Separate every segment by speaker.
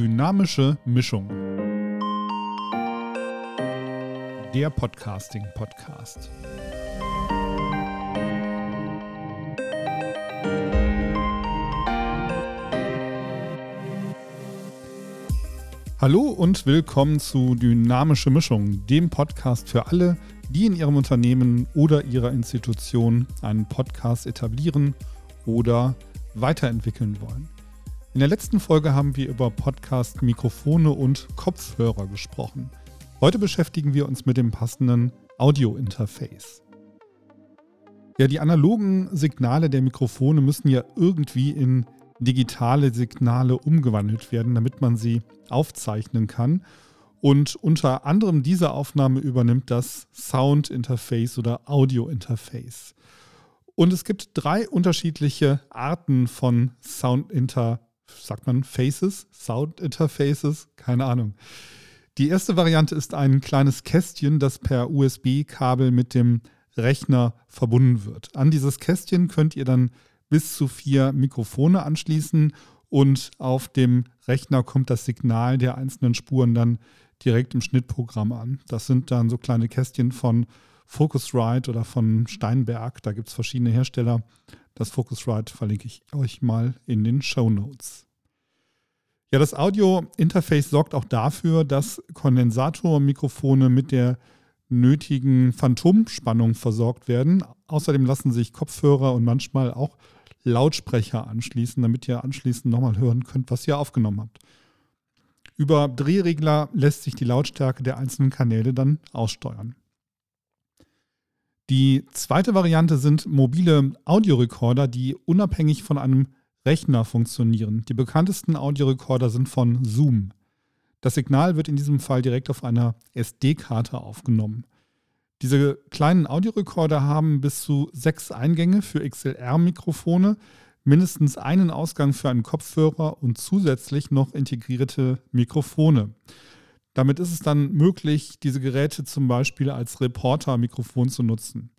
Speaker 1: Dynamische Mischung. Der Podcasting-Podcast. Hallo und willkommen zu Dynamische Mischung, dem Podcast für alle, die in ihrem Unternehmen oder ihrer Institution einen Podcast etablieren oder weiterentwickeln wollen. In der letzten Folge haben wir über Podcast, Mikrofone und Kopfhörer gesprochen. Heute beschäftigen wir uns mit dem passenden Audio-Interface. Ja, die analogen Signale der Mikrofone müssen ja irgendwie in digitale Signale umgewandelt werden, damit man sie aufzeichnen kann. Und unter anderem diese Aufnahme übernimmt das Sound Interface oder Audio Interface. Und es gibt drei unterschiedliche Arten von Sound Interface sagt man Faces, Sound Interfaces, keine Ahnung. Die erste Variante ist ein kleines Kästchen, das per USB-Kabel mit dem Rechner verbunden wird. An dieses Kästchen könnt ihr dann bis zu vier Mikrofone anschließen und auf dem Rechner kommt das Signal der einzelnen Spuren dann direkt im Schnittprogramm an. Das sind dann so kleine Kästchen von Focusrite oder von Steinberg. Da gibt es verschiedene Hersteller. Das Focusrite verlinke ich euch mal in den Show Notes. Ja, das Audio-Interface sorgt auch dafür, dass Kondensatormikrofone mit der nötigen Phantomspannung versorgt werden. Außerdem lassen sich Kopfhörer und manchmal auch Lautsprecher anschließen, damit ihr anschließend nochmal hören könnt, was ihr aufgenommen habt. Über Drehregler lässt sich die Lautstärke der einzelnen Kanäle dann aussteuern. Die zweite Variante sind mobile Audiorekorder, die unabhängig von einem Rechner funktionieren. Die bekanntesten Audiorekorder sind von Zoom. Das Signal wird in diesem Fall direkt auf einer SD-Karte aufgenommen. Diese kleinen Audiorekorder haben bis zu sechs Eingänge für XLR-Mikrofone, mindestens einen Ausgang für einen Kopfhörer und zusätzlich noch integrierte Mikrofone. Damit ist es dann möglich, diese Geräte zum Beispiel als Reporter-Mikrofon zu nutzen.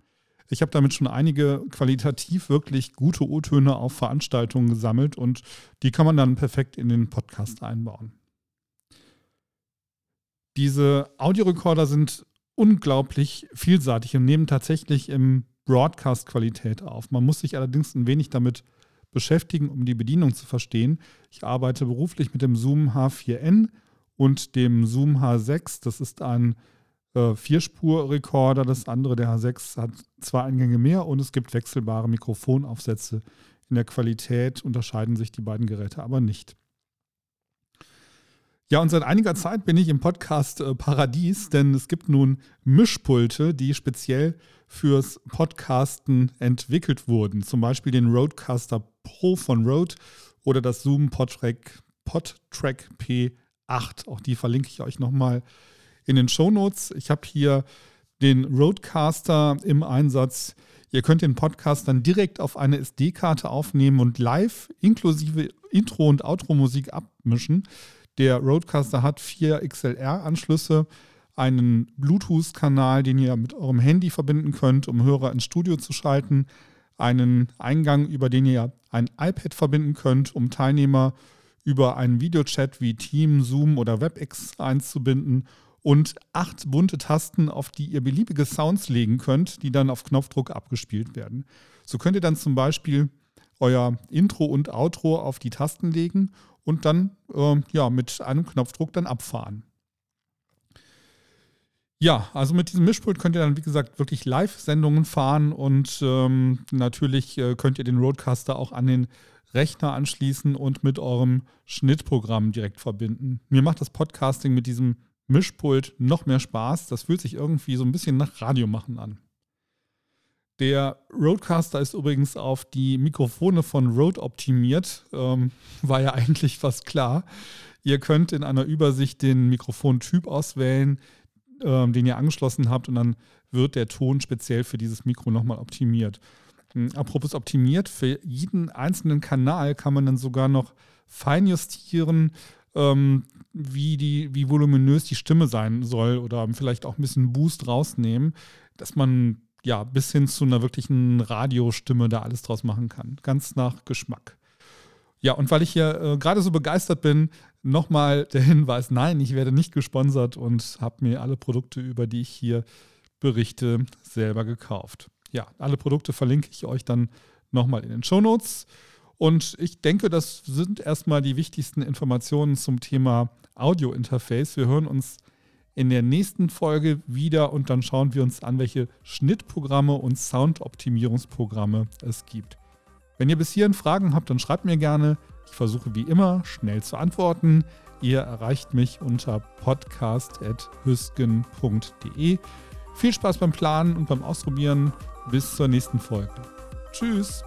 Speaker 1: Ich habe damit schon einige qualitativ wirklich gute O-Töne auf Veranstaltungen gesammelt und die kann man dann perfekt in den Podcast einbauen. Diese Audiorekorder sind unglaublich vielseitig und nehmen tatsächlich im Broadcast-Qualität auf. Man muss sich allerdings ein wenig damit beschäftigen, um die Bedienung zu verstehen. Ich arbeite beruflich mit dem Zoom H4n und dem Zoom H6. Das ist ein äh, Vierspur-Rekorder. Das andere, der H6, hat zwei Eingänge mehr und es gibt wechselbare Mikrofonaufsätze. In der Qualität unterscheiden sich die beiden Geräte aber nicht. Ja, und seit einiger Zeit bin ich im Podcast äh, Paradies, denn es gibt nun Mischpulte, die speziell fürs Podcasten entwickelt wurden. Zum Beispiel den Roadcaster Pro von Rode oder das Zoom PodTrack, PodTrack P8. Auch die verlinke ich euch nochmal in den Shownotes. Ich habe hier den Roadcaster im Einsatz. Ihr könnt den Podcast dann direkt auf eine SD-Karte aufnehmen und live inklusive Intro- und Outro-Musik abmischen. Der Roadcaster hat vier XLR-Anschlüsse, einen Bluetooth-Kanal, den ihr mit eurem Handy verbinden könnt, um Hörer ins Studio zu schalten, einen Eingang, über den ihr ein iPad verbinden könnt, um Teilnehmer über einen Videochat wie Team, Zoom oder WebEx einzubinden und acht bunte Tasten, auf die ihr beliebige Sounds legen könnt, die dann auf Knopfdruck abgespielt werden. So könnt ihr dann zum Beispiel euer Intro und Outro auf die Tasten legen und dann äh, ja, mit einem Knopfdruck dann abfahren. Ja, also mit diesem Mischpult könnt ihr dann, wie gesagt, wirklich Live-Sendungen fahren und ähm, natürlich äh, könnt ihr den Roadcaster auch an den Rechner anschließen und mit eurem Schnittprogramm direkt verbinden. Mir macht das Podcasting mit diesem Mischpult noch mehr Spaß. Das fühlt sich irgendwie so ein bisschen nach Radio machen an. Der Roadcaster ist übrigens auf die Mikrofone von Rode optimiert. Ähm, war ja eigentlich fast klar. Ihr könnt in einer Übersicht den Mikrofontyp auswählen, ähm, den ihr angeschlossen habt, und dann wird der Ton speziell für dieses Mikro nochmal optimiert. Hm, apropos optimiert, für jeden einzelnen Kanal kann man dann sogar noch feinjustieren, ähm, wie, die, wie voluminös die Stimme sein soll oder vielleicht auch ein bisschen Boost rausnehmen, dass man ja bis hin zu einer wirklichen Radiostimme da alles draus machen kann. Ganz nach Geschmack. Ja, und weil ich hier äh, gerade so begeistert bin, nochmal der Hinweis, nein, ich werde nicht gesponsert und habe mir alle Produkte, über die ich hier berichte, selber gekauft. Ja, alle Produkte verlinke ich euch dann nochmal in den Show Notes. Und ich denke, das sind erstmal die wichtigsten Informationen zum Thema Audio-Interface. Wir hören uns in der nächsten Folge wieder und dann schauen wir uns an, welche Schnittprogramme und Soundoptimierungsprogramme es gibt. Wenn ihr bis hierhin Fragen habt, dann schreibt mir gerne. Ich versuche wie immer schnell zu antworten. Ihr erreicht mich unter podcast.hüsken.de. Viel Spaß beim Planen und beim Ausprobieren. Bis zur nächsten Folge. Tschüss.